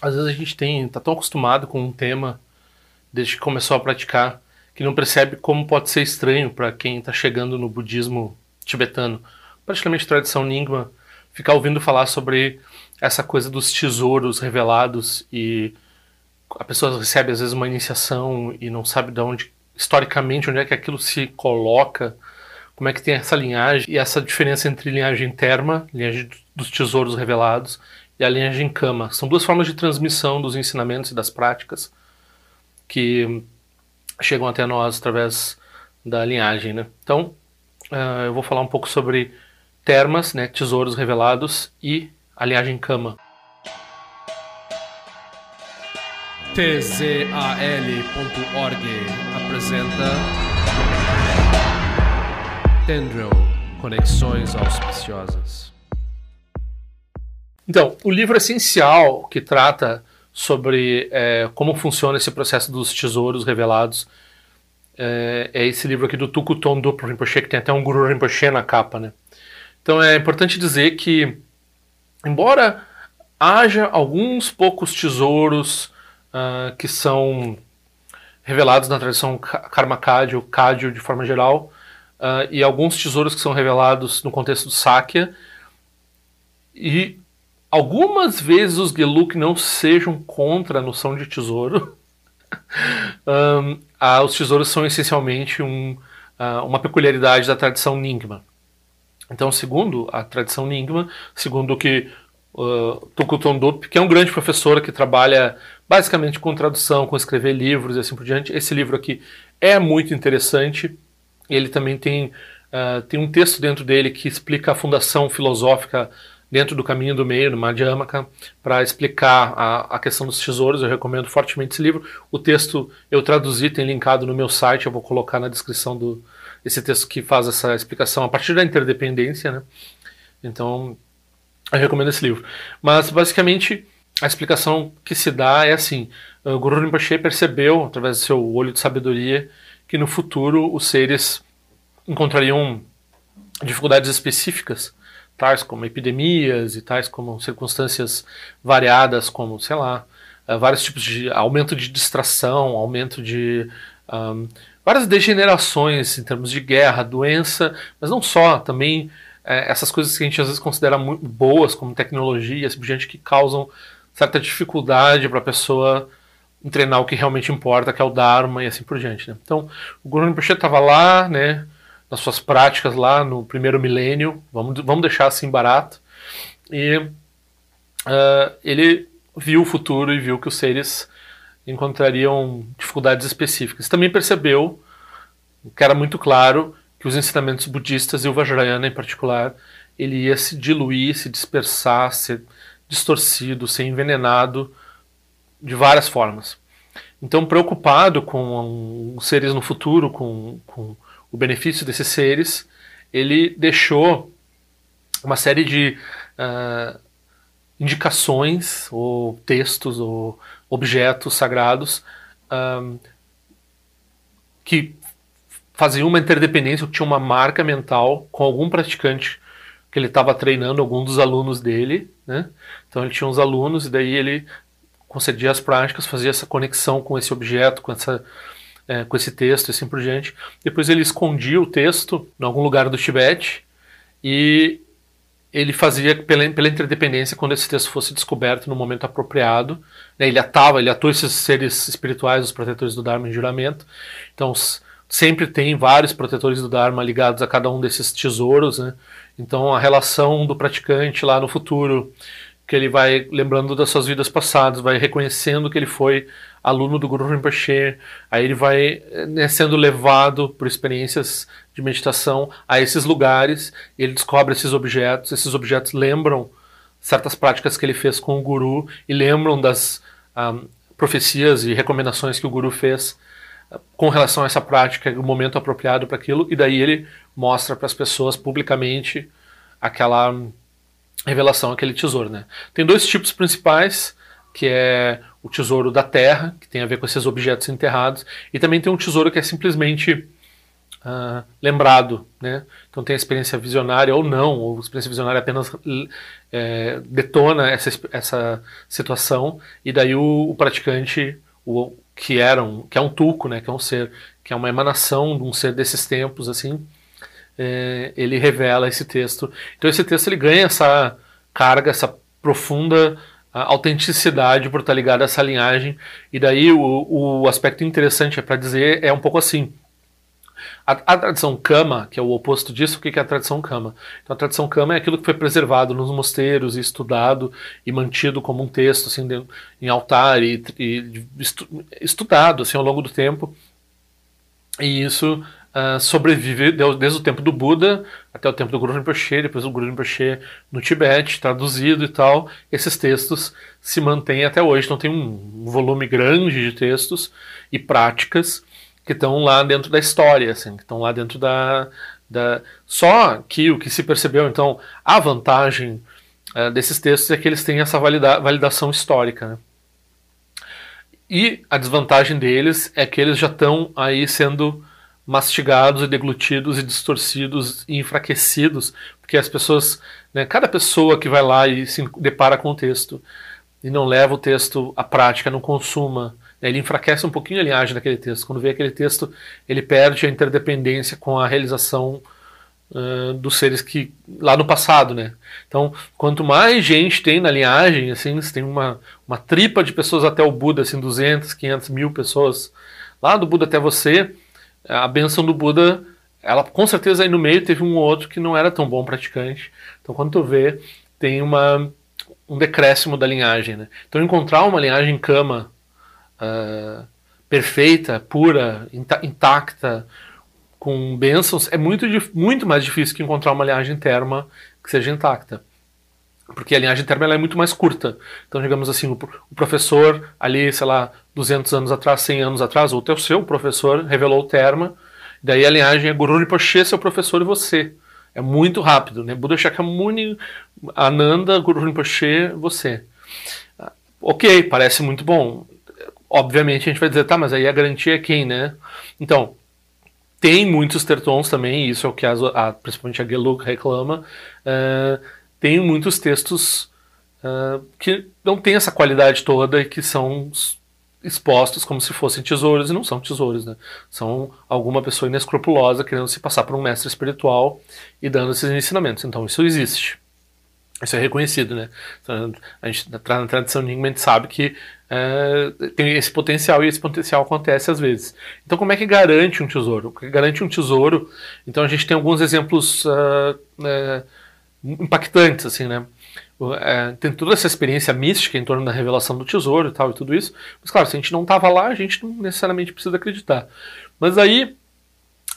às vezes a gente tem, tá tão acostumado com um tema desde que começou a praticar que não percebe como pode ser estranho para quem está chegando no budismo tibetano, praticamente tradição Nyingma, ficar ouvindo falar sobre essa coisa dos tesouros revelados e a pessoa recebe às vezes uma iniciação e não sabe de onde historicamente onde é que aquilo se coloca, como é que tem essa linhagem e essa diferença entre linhagem terma, linhagem dos tesouros revelados, e a linhagem kama. São duas formas de transmissão dos ensinamentos e das práticas que chegam até nós através da linhagem. Né? Então, uh, eu vou falar um pouco sobre termas, né, tesouros revelados, e a linhagem kama. tzal.org apresenta Tendril Conexões Auspiciosas. Então, o livro essencial que trata sobre é, como funciona esse processo dos tesouros revelados é, é esse livro aqui do Tuku Duplo Rinpoche, que tem até um Guru Rinpoche na capa, né? Então é importante dizer que, embora haja alguns poucos tesouros uh, que são revelados na tradição Karma Kadyo, Kadyo de forma geral, uh, e alguns tesouros que são revelados no contexto do Sakya. E algumas vezes os Geluk não sejam contra a noção de tesouro. um, ah, os tesouros são essencialmente um, uh, uma peculiaridade da tradição Nyingma. Então, segundo a tradição Nyingma, segundo o que uh, que é um grande professor que trabalha basicamente com tradução, com escrever livros e assim por diante. Esse livro aqui é muito interessante. Ele também tem, uh, tem um texto dentro dele que explica a fundação filosófica dentro do caminho do meio, no Madhyamaka, para explicar a, a, questão dos tesouros. Eu recomendo fortemente esse livro. O texto eu traduzi, tem linkado no meu site, eu vou colocar na descrição do esse texto que faz essa explicação a partir da interdependência, né? Então, eu recomendo esse livro. Mas, basicamente, a explicação que se dá é assim: o Guru Rinpoche percebeu, através do seu olho de sabedoria, que no futuro os seres encontrariam dificuldades específicas, tais como epidemias e tais como circunstâncias variadas, como, sei lá, eh, vários tipos de aumento de distração, aumento de. Um, várias degenerações em termos de guerra, doença, mas não só, também é, essas coisas que a gente às vezes considera muito boas, como tecnologia, assim, gente que causam certa dificuldade para a pessoa treinar o que realmente importa, que é o Dharma e assim por diante. Né? Então, o Guru Rinpoche estava lá, né, nas suas práticas lá no primeiro milênio, vamos, vamos deixar assim barato, e uh, ele viu o futuro e viu que os seres encontrariam dificuldades específicas. Também percebeu, que era muito claro, que os ensinamentos budistas e o Vajrayana em particular, ele ia se diluir, se dispersar, ser distorcido, ser envenenado de várias formas. Então, preocupado com os seres no futuro, com, com o benefício desses seres, ele deixou uma série de uh, indicações, ou textos, ou objetos sagrados uh, que faziam uma interdependência, tinha uma marca mental com algum praticante que ele estava treinando, algum dos alunos dele, né? Então ele tinha uns alunos e daí ele concedia as práticas, fazia essa conexão com esse objeto, com essa é, com esse texto e assim por diante. Depois ele escondia o texto em algum lugar do Tibete e ele fazia pela, pela interdependência quando esse texto fosse descoberto no momento apropriado. Né, ele atava, ele atua esses seres espirituais, os protetores do Dharma em juramento. Então sempre tem vários protetores do Dharma ligados a cada um desses tesouros, né? Então a relação do praticante lá no futuro, que ele vai lembrando das suas vidas passadas, vai reconhecendo que ele foi aluno do Guru Rinpoche, aí ele vai né, sendo levado por experiências de meditação a esses lugares, ele descobre esses objetos, esses objetos lembram certas práticas que ele fez com o Guru e lembram das um, ah, profecias e recomendações que o Guru fez com relação a essa prática, o momento apropriado para aquilo, e daí ele mostra para as pessoas publicamente aquela revelação, aquele tesouro. Né? Tem dois tipos principais, que é o tesouro da terra, que tem a ver com esses objetos enterrados, e também tem um tesouro que é simplesmente uh, lembrado, né? Então tem a experiência visionária ou não, ou a experiência visionária apenas é, detona essa, essa situação e daí o, o praticante, o, que era um, que é um tuco, né? Que é um ser, que é uma emanação de um ser desses tempos, assim, é, ele revela esse texto. Então esse texto ele ganha essa carga, essa profunda autenticidade por estar ligado a essa linhagem. E daí o, o aspecto interessante é para dizer é um pouco assim. A, a, tradição Kama, que é o oposto disso, o que é a tradição Kama? Então, a tradição Kama é aquilo que foi preservado nos mosteiros e estudado e mantido como um texto assim, de, em altar e, e estu, estudado assim, ao longo do tempo. E isso uh, sobrevive desde o tempo do Buda até o tempo do Guru Rinpoche, depois do Guru Rinpoche no Tibete, traduzido e tal. Esses textos se mantêm até hoje. Então tem um volume grande de textos e práticas que estão lá dentro da história, assim, que estão lá dentro da, da... Só que o que se percebeu, então, a vantagem uh, desses textos é que eles têm essa valida validação histórica, né? E a desvantagem deles é que eles já estão aí sendo mastigados e deglutidos e distorcidos e enfraquecidos, porque as pessoas, né, cada pessoa que vai lá e se depara com o texto e não leva o texto à prática, não consuma, né, ele enfraquece um pouquinho a linhagem daquele texto. Quando vê aquele texto, ele perde a interdependência com a realização uh, dos seres que lá no passado, né? Então, quanto mais gente tem na linhagem, assim, você tem uma, uma tripa de pessoas até o Buda, assim, 200, 500 mil pessoas, lá do Buda até você, a benção do Buda, ela com certeza aí no meio teve um ou outro que não era tão bom praticante. Então quando tu vê, tem uma, um decréscimo da linhagem. Né? Então encontrar uma linhagem cama uh, perfeita, pura, intacta, com bênçãos, é muito, muito mais difícil que encontrar uma linhagem terma que seja intacta porque a linhagem terma é muito mais curta. Então, digamos assim, o, o, professor ali, sei lá, 200 anos atrás, 100 anos atrás, ou o seu professor revelou o terma, daí a linhagem é Guru Rinpoche, seu professor e você. É muito rápido, né? Buda Shakyamuni, Ananda, Guru Rinpoche, você. Ok, parece muito bom. Obviamente a gente vai dizer, tá, mas aí a garantia é quem, né? Então, tem muitos tertons também, isso é o que a, a principalmente a Gelug reclama, uh, tem muitos textos uh, que não têm essa qualidade toda e que são expostos como se fossem tesouros e não são tesouros, né? São alguma pessoa inescrupulosa querendo se passar por um mestre espiritual e dando esses ensinamentos. Então isso existe. Isso é reconhecido, né? Então, a gente, na tradição Nyingma, a gente sabe que uh, tem esse potencial e esse potencial acontece às vezes. Então, como é que garante um tesouro? Garante um tesouro. Então, a gente tem alguns exemplos uh, uh, impactantes, assim, né? É, tem toda essa experiência mística em torno da revelação do tesouro e tal e tudo isso. Mas claro, se a gente não estava lá, a gente não necessariamente precisa acreditar. Mas aí,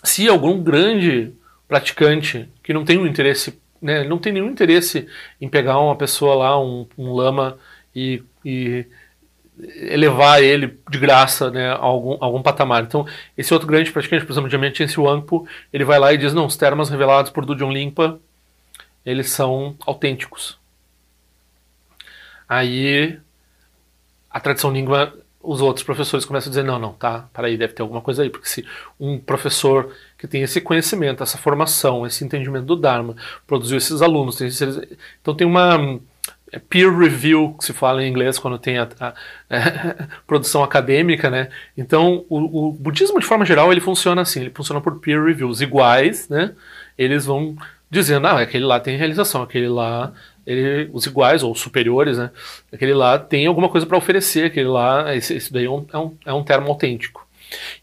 se algum grande praticante que não tem um interesse, né, não tem nenhum interesse em pegar uma pessoa lá, um, um lama e, e elevar ele de graça né, a algum, a algum patamar. Então, esse outro grande praticante, por exemplo, de Amiense Wangpo, ele vai lá e diz, não, os termas revelados por Dujon Limpa eles são autênticos. Aí a tradição língua, os outros professores começam a dizer, não, não, tá, aí, deve ter alguma coisa aí, porque se um professor que tem esse conhecimento, essa formação, esse entendimento do Dharma, produziu esses alunos, tem esses, então tem uma é, peer review, que se fala em inglês quando tem a, a, a produção acadêmica, né? Então, o, o, budismo, de forma geral, ele funciona assim, ele funciona por peer reviews iguais, né? Eles vão dizendo, ah, aquele lá tem realização, aquele lá, ele, os iguais ou superiores, né? Aquele lá tem alguma coisa para oferecer, aquele lá, esse, esse daí é um, é, um, é um termo autêntico.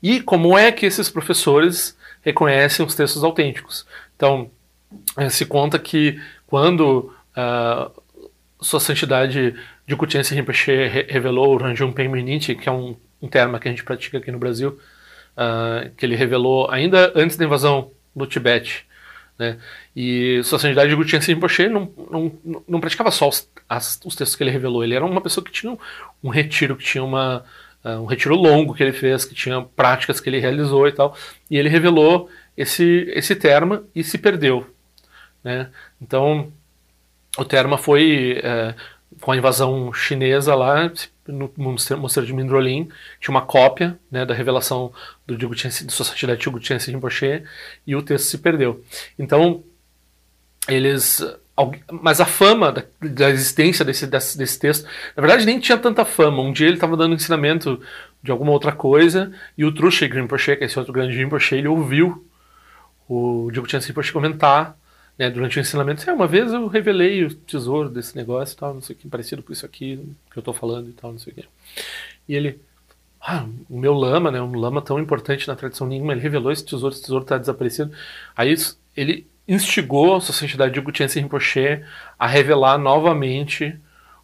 E como é que esses professores reconhecem os textos autênticos? Então, eh, se conta que quando uh, Sua Santidade de Kutiense Rinpoche revelou o Ranjung Penminiti, que é um, um termo que a gente pratica aqui no Brasil, uh, que ele revelou ainda antes da invasão do Tibete, né? E sua sanidade de Rinpoche não, não, não praticava só os, as, os textos que ele revelou, ele era uma pessoa que tinha um, um retiro, que tinha uma, uh, um retiro longo que ele fez, que tinha práticas que ele realizou e tal, e ele revelou esse, esse terma e se perdeu. Né? Então, o terma foi, uh, com a invasão chinesa lá, no mosteiro de Mindrolim, tinha uma cópia né, da revelação do Jigutiense, do Sociedade Jigutiense Rinpoche, e o texto se perdeu. Então, eles mas a fama da, da existência desse, desse, desse, texto, na verdade nem tinha tanta fama. Um dia ele estava dando ensinamento de alguma outra coisa e o Trushi Rinpoche, que é esse outro grande Rinpoche, ele ouviu o Jigutian Rinpoche comentar né, durante o ensinamento. Ah, uma vez eu revelei o tesouro desse negócio e tal, não sei o que, parecido com isso aqui que eu estou falando e tal, não sei o que. E ele, ah, o meu lama, né, um lama tão importante na tradição Nyingma, ele revelou esse tesouro, esse tesouro está desaparecido. Aí ele instigou a Sociedade de Gutiense Rinpoche a revelar novamente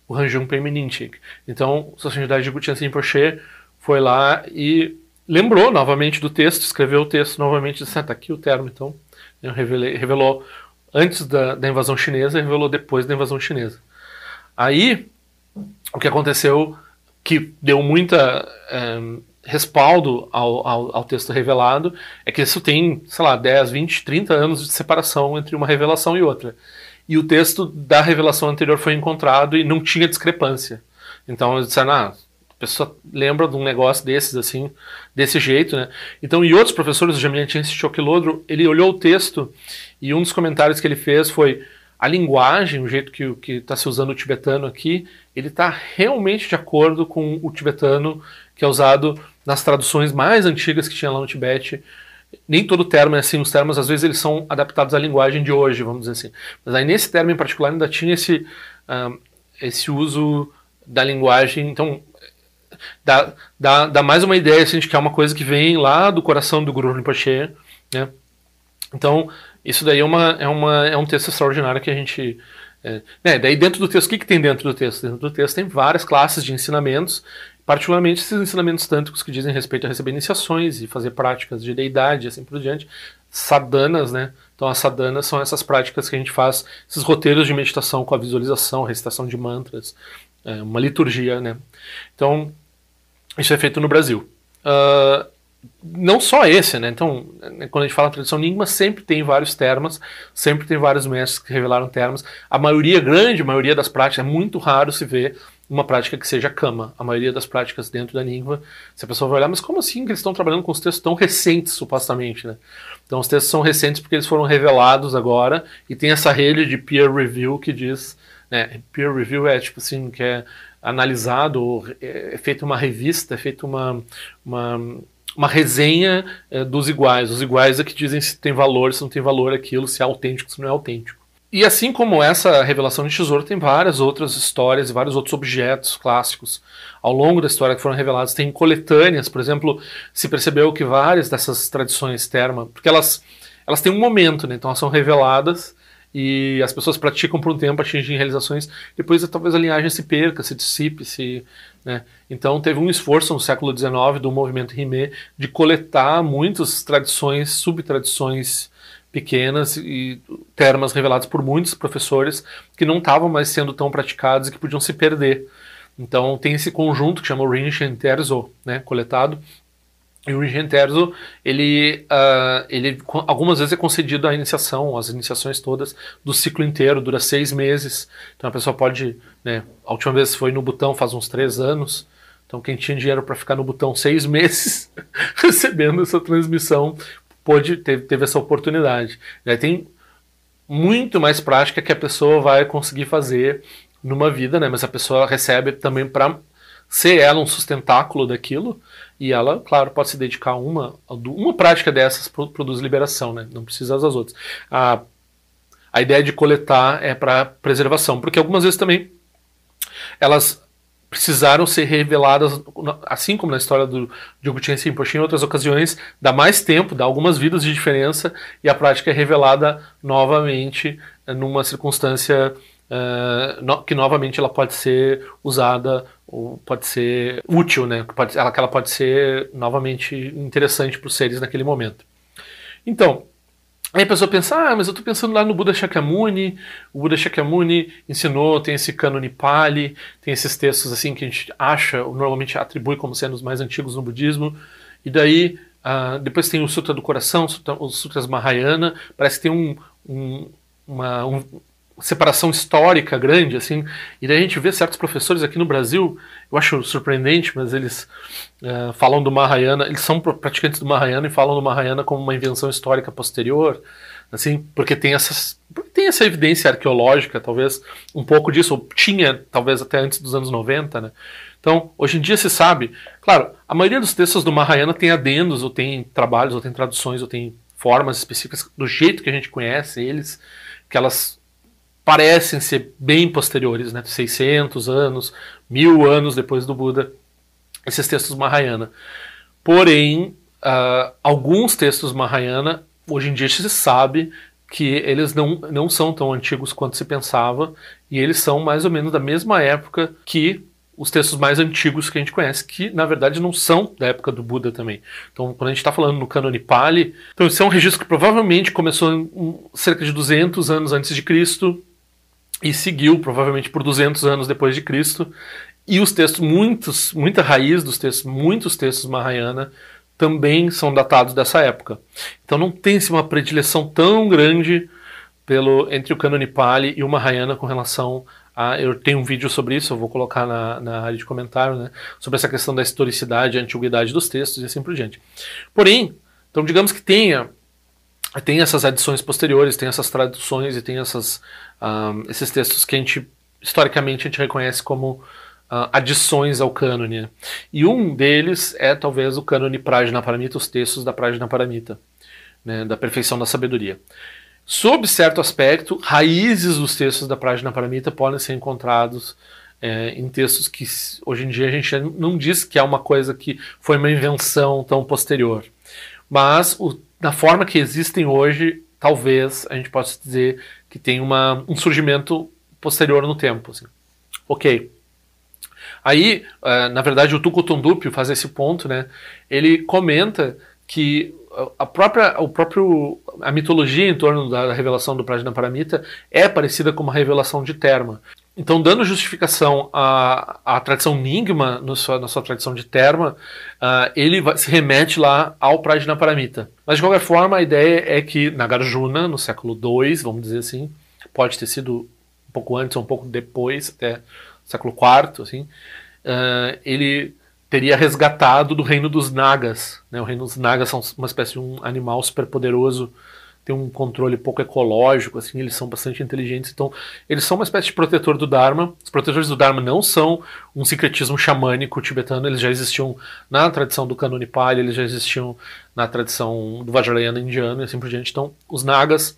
o Ranjung Perminintik. Então, a Sociedade de Gutiense Rinpoche foi lá e lembrou novamente do texto, escreveu o texto novamente, disse, ah, tá aqui o termo, então, revelei, revelou antes da, da invasão chinesa e revelou depois da invasão chinesa. Aí, o que aconteceu, que deu muita é, respaldo ao, ao, ao, texto revelado, é que isso tem, sei lá, 10, 20, 30 anos de separação entre uma revelação e outra. E o texto da revelação anterior foi encontrado e não tinha discrepância. Então eles disseram, ah, a pessoa lembra de um negócio desses, assim, desse jeito, né? Então, e outros professores, o Jamiantiense Choquilodro, ele olhou o texto e um dos comentários que ele fez foi a linguagem, o jeito que está se usando o tibetano aqui, ele está realmente de acordo com o tibetano que é usado nas traduções mais antigas que tinha lá no Tibete. Nem todo termo é assim, os termos às vezes eles são adaptados à linguagem de hoje, vamos dizer assim. Mas aí nesse termo em particular ainda tinha esse, uh, esse uso da linguagem, então dá, dá, dá mais uma ideia assim, de que é uma coisa que vem lá do coração do Guru Rinpoche, né? Então, isso daí é, uma, é, uma, é um texto extraordinário que a gente... É, né, daí dentro do texto, o que, que tem dentro do texto? Dentro do texto tem várias classes de ensinamentos, particularmente esses ensinamentos tântricos que dizem respeito a receber iniciações e fazer práticas de deidade e assim por diante. Sadanas, né? Então as sadanas são essas práticas que a gente faz, esses roteiros de meditação com a visualização, recitação de mantras, é, uma liturgia, né? Então, isso é feito no Brasil. Uh, não só esse, né? Então, quando a gente fala tradição Nyingma, sempre tem vários termos, sempre tem vários mestres que revelaram termos. A maioria, grande maioria das práticas, é muito raro se ver uma prática que seja cama. A maioria das práticas dentro da Nyingma, se a pessoa vai olhar, mas como assim que eles estão trabalhando com os textos tão recentes, supostamente, né? Então, os textos são recentes porque eles foram revelados agora e tem essa rede de peer review que diz, né? Peer review é tipo assim, que é analisado, é, é feita uma revista, é feita uma, uma, uma resenha é, dos iguais. Os iguais é que dizem se tem valor, se não tem valor aquilo, se é autêntico, se não é autêntico. E assim como essa revelação de tesouro, tem várias outras histórias e vários outros objetos clássicos ao longo da história que foram revelados. Tem coletâneas, por exemplo, se percebeu que várias dessas tradições terma, porque elas, elas têm um momento, né? então elas são reveladas e as pessoas praticam por um tempo, atingem realizações, depois talvez a linhagem se perca, se dissipe, se, né? Então teve um esforço no século XIX do movimento Rimé de coletar muitas tradições, subtradições pequenas e termas revelados por muitos professores que não estavam mais sendo tão praticados e que podiam se perder. Então tem esse conjunto que chama o Rinchen Terzo, né, coletado, e o Terzo, ele, uh, ele algumas vezes é concedido a iniciação, as iniciações todas do ciclo inteiro, dura seis meses. Então a pessoa pode, né, a última vez foi no botão faz uns três anos. Então quem tinha dinheiro para ficar no botão seis meses recebendo essa transmissão pôde teve, teve essa oportunidade. aí tem muito mais prática que a pessoa vai conseguir fazer numa vida, né? Mas a pessoa recebe também para ser ela um sustentáculo daquilo e ela, claro, pode se dedicar a uma, uma prática dessas produz liberação, né? Não precisa das outras. A, a ideia de coletar é para preservação, porque algumas vezes também elas precisaram ser reveladas, assim como na história do Diogo Rinpoche, em outras ocasiões, dá mais tempo, dá algumas vidas de diferença, e a prática é revelada novamente numa circunstância uh, no, que novamente ela pode ser usada ou pode ser útil, né? Pode, ela, que ela pode ser novamente interessante para os seres naquele momento. Então, aí a pessoa pensa, ah, mas eu estou pensando lá no Buda Shakyamuni, o Buda Shakyamuni ensinou, tem esse cânone tem esses textos assim que a gente acha, normalmente atribui como sendo os mais antigos no budismo, e daí uh, depois tem o Sutra do Coração, os Sutras Mahayana, parece que tem um, um, uma, um separação histórica grande, assim, e daí a gente vê certos professores aqui no Brasil, eu acho surpreendente, mas eles uh, falam do Mahayana, eles são praticantes do Mahayana e falam do Mahayana como uma invenção histórica posterior, assim, porque tem essas tem essa evidência arqueológica, talvez um pouco disso, ou tinha talvez até antes dos anos 90, né? Então, hoje em dia se sabe, claro, a maioria dos textos do Mahayana tem adendos, ou tem trabalhos, ou tem traduções, ou tem formas específicas do jeito que a gente conhece eles, que elas parecem ser bem posteriores, né? 600 anos, mil anos depois do Buda, esses textos Mahayana. Porém, uh, alguns textos Mahayana, hoje em dia se sabe que eles não, não são tão antigos quanto se pensava, e eles são mais ou menos da mesma época que os textos mais antigos que a gente conhece, que na verdade não são da época do Buda também. Então, quando a gente está falando no Cânone Pali, então isso é um registro que provavelmente começou em, cerca de 200 anos antes de Cristo e seguiu provavelmente por 200 anos depois de Cristo. E os textos, muitos, muita raiz dos textos, muitos textos Mahayana também são datados dessa época. Então não tem-se uma predileção tão grande pelo entre o Cânone Pali e o Mahayana com relação a. Eu tenho um vídeo sobre isso, eu vou colocar na, na área de comentário, né, sobre essa questão da historicidade e antiguidade dos textos e assim por diante. Porém, então digamos que tenha tem essas adições posteriores, tem essas traduções e tem essas, um, esses textos que a gente historicamente a gente reconhece como uh, adições ao cânone. E um deles é talvez o cânone Prajna Paramita, os textos da Prajna Paramita, né, da perfeição da sabedoria. Sob certo aspecto, raízes dos textos da Prajna Paramita podem ser encontrados é, em textos que hoje em dia a gente não diz que é uma coisa que foi uma invenção tão posterior. Mas o, na forma que existem hoje, talvez a gente possa dizer que tem uma, um surgimento posterior no tempo. Assim. Ok. Aí, uh, na verdade, o Tuco Tundupio faz esse ponto, né? Ele comenta que a própria, o próprio, a mitologia em torno da revelação do Prajna Paramita é parecida com uma revelação de Terma. Então, dando justificação à, à tradição Ningma, no sua, na sua tradição de Terma, uh, ele vai, se remete lá ao Prajna Paramita. Mas, de qualquer forma, a ideia é que Nagarjuna, no século II, vamos dizer assim, pode ter sido um pouco antes ou um pouco depois, até século IV, assim, uh, ele teria resgatado do reino dos Nagas. Né? O reino dos Nagas são uma espécie de um animal super poderoso, tem um controle pouco ecológico, assim, eles são bastante inteligentes, então eles são uma espécie de protetor do Dharma. Os protetores do Dharma não são um secretismo xamânico tibetano, eles já existiam na tradição do Kanuni Pali, eles já existiam na tradição do Vajrayana indiano e assim por diante. Então, os Nagas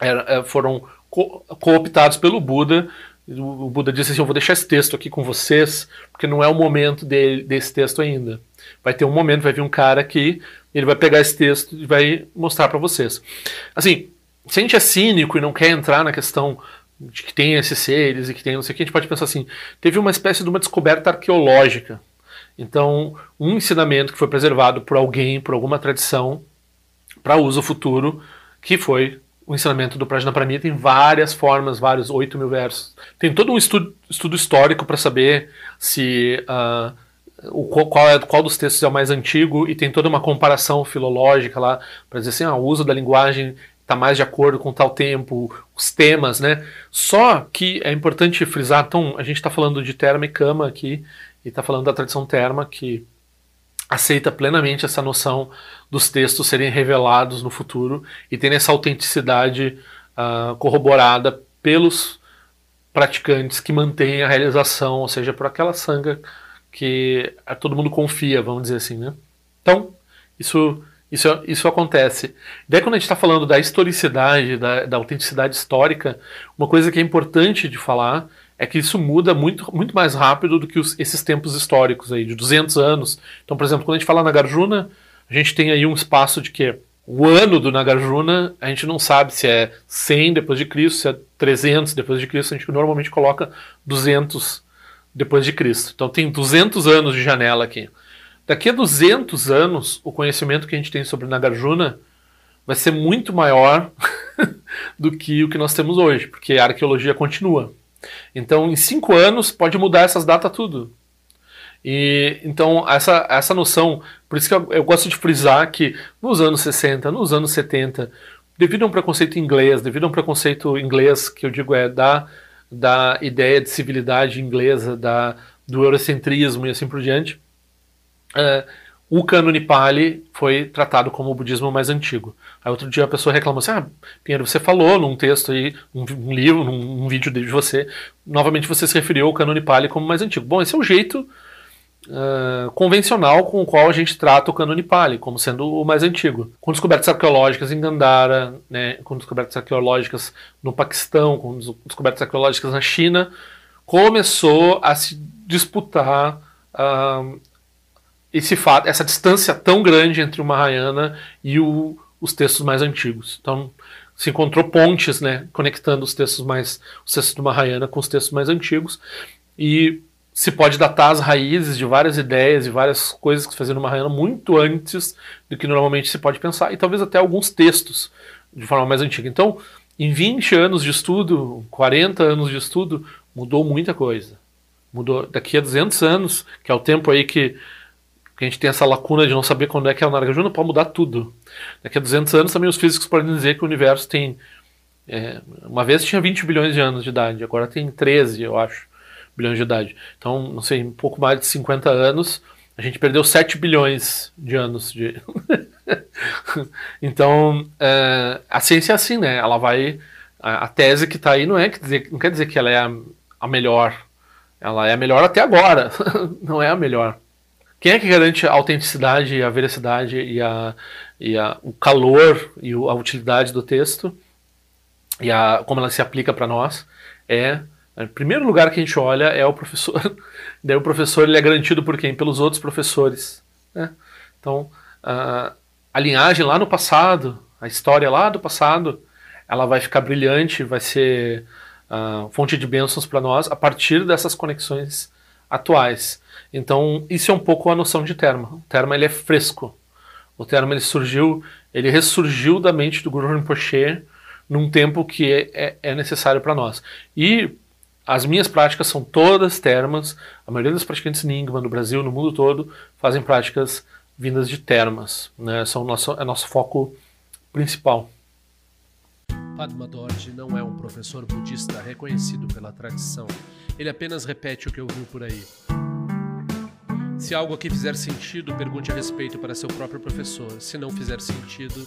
era, é, foram co cooptados pelo Buda o Buda disse assim: Eu vou deixar esse texto aqui com vocês, porque não é o momento de, desse texto ainda. Vai ter um momento, vai vir um cara aqui, ele vai pegar esse texto e vai mostrar para vocês. Assim, se a gente é cínico e não quer entrar na questão de que tem esses seres e que tem não sei o que, a gente pode pensar assim: teve uma espécie de uma descoberta arqueológica. Então, um ensinamento que foi preservado por alguém, por alguma tradição, para uso futuro, que foi o ensinamento do Prajna Paramita tem várias formas, vários 8 mil versos. Tem todo um estudo, estudo histórico para saber se uh, o, qual, é, qual dos textos é o mais antigo e tem toda uma comparação filológica lá para dizer assim, ah, o uso da linguagem está mais de acordo com tal tempo, os temas, né? Só que é importante frisar, então a gente está falando de Terma e Kama aqui e está falando da tradição Terma que aceita plenamente essa noção dos textos serem revelados no futuro e terem essa autenticidade uh, corroborada pelos praticantes que mantêm a realização, ou seja, por aquela sanga que todo mundo confia, vamos dizer assim, né? Então, isso, isso, isso acontece. Daí quando a gente está falando da historicidade, da, da autenticidade histórica, uma coisa que é importante de falar é que isso muda muito, muito mais rápido do que os, esses tempos históricos aí, de 200 anos. Então, por exemplo, quando a gente fala Nagarjuna, a gente tem aí um espaço de que o ano do Nagarjuna, a gente não sabe se é 100 depois de Cristo, se é 300 depois de Cristo, a gente normalmente coloca 200 depois de Cristo. Então tem 200 anos de janela aqui. Daqui a 200 anos, o conhecimento que a gente tem sobre Nagarjuna vai ser muito maior do que o que nós temos hoje, porque a arqueologia continua. Então, em cinco anos, pode mudar essas datas tudo. E então essa, essa noção, por isso que eu, eu, gosto de frisar que nos anos 60, nos anos 70, devido a um preconceito inglês, devido a um preconceito inglês que eu digo é da, da ideia de civilidade inglesa, da, do eurocentrismo e assim por diante, uh, o cânone Pali foi tratado como o budismo mais antigo. Aí outro dia a pessoa reclamou assim, ah, Pinheiro, você falou num texto aí, num, livro, num, num, vídeo de você, novamente você se referiu ao cânone Pali como mais antigo. Bom, esse é o jeito convencional com o qual a gente trata o cânone Pali, como sendo o mais antigo. Com descobertas arqueológicas em Gandhara, né, com descobertas arqueológicas no Paquistão, com descobertas arqueológicas na China, começou a se disputar uh, esse fato, essa distância tão grande entre o Mahayana e o, os textos mais antigos. Então, se encontrou pontes, né, conectando os textos mais os textos do Mahayana com os textos mais antigos e se pode datar as raízes de várias ideias e várias coisas que se faziam no Mahayana muito antes do que normalmente se pode pensar e talvez até alguns textos de forma mais antiga. Então, em 20 anos de estudo, 40 anos de estudo, mudou muita coisa. Mudou daqui a 200 anos, que é o tempo aí que porque a gente tem essa lacuna de não saber quando é que é o Nagarjuna, pode mudar tudo. Daqui a 200 anos também os físicos podem dizer que o universo tem. É, uma vez tinha 20 bilhões de anos de idade, agora tem 13, eu acho, bilhões de idade. Então, não sei, um pouco mais de 50 anos, a gente perdeu 7 bilhões de anos de. então, é, a ciência é assim, né? Ela vai. A, a tese que está aí não, é, quer dizer, não quer dizer que ela é a, a melhor. Ela é a melhor até agora, não é a melhor. Quem é que garante a autenticidade, a veracidade e, a, e a, o calor e a utilidade do texto e a, como ela se aplica para nós? É, em primeiro lugar que a gente olha é o professor. Daí o professor ele é garantido por quem? Pelos outros professores. Né? Então, a, a linhagem lá no passado, a história lá do passado, ela vai ficar brilhante, vai ser uh, fonte de bênçãos para nós a partir dessas conexões atuais. Então, isso é um pouco a noção de terma. O terma ele é fresco. O terma ele surgiu, ele ressurgiu da mente do Guru Rinpoche num tempo que é, é, é necessário para nós. E as minhas práticas são todas termas. A maioria dos praticantes Nyingma no Brasil, no mundo todo, fazem práticas vindas de termas. Né? São nosso, é nosso foco principal. Padma Dorje não é um professor budista reconhecido pela tradição. Ele apenas repete o que ouviu por aí. Se algo aqui fizer sentido, pergunte a respeito para seu próprio professor. Se não fizer sentido,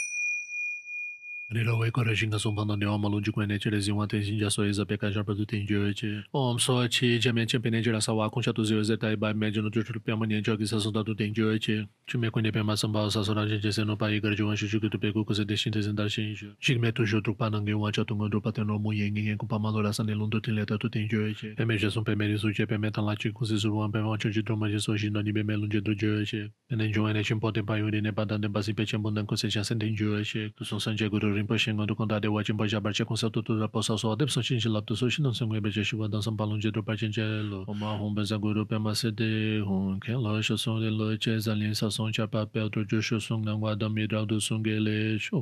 Nira wei kore shinga sumpa na niwa malun jikwe neche le zingwa ten shinja so eza peka sharpa tu ten jiwe che. Om so chi jamian chen pene jira sa wakun sha tu ziwe ze tai bai mejo no juchul piyama nian jo ki sa sunda tu ten jiwe che. Chume kwenye pema samba sa so ranchen che se no pa igar jiwan shu shuki tu peku kuse de shin te zindar shin isho. Shik me tu shu drukpa nange wa cha tunga drukpa ten no mu yen ngen kumpa ma lora sa nilun tu ten leta tu ten jiwe che. Peme je sun peme risu che peme tan la chi kuse surwan peme wancho chi droma je so shin no ni peme lun je tu jiwe che. Pene jiwa ne chin poten pa yuri ne pa dan den pa si pe chen bundan kuse cha sen ten jiwe che. Tu sun san je guru rinpoche ngon du konda dewa chenpa ja barche konsa tu tu rapa sa so adep san chinchi lap tu so shinan san ngwe beche shiwa dan san palun je drupa chenche lo oma hon benza guru pe ma se de hon ken lo sho song de lo che zan lin sa song cha pa pe otro jo sho song nangwa dam mi rao du song ge le sho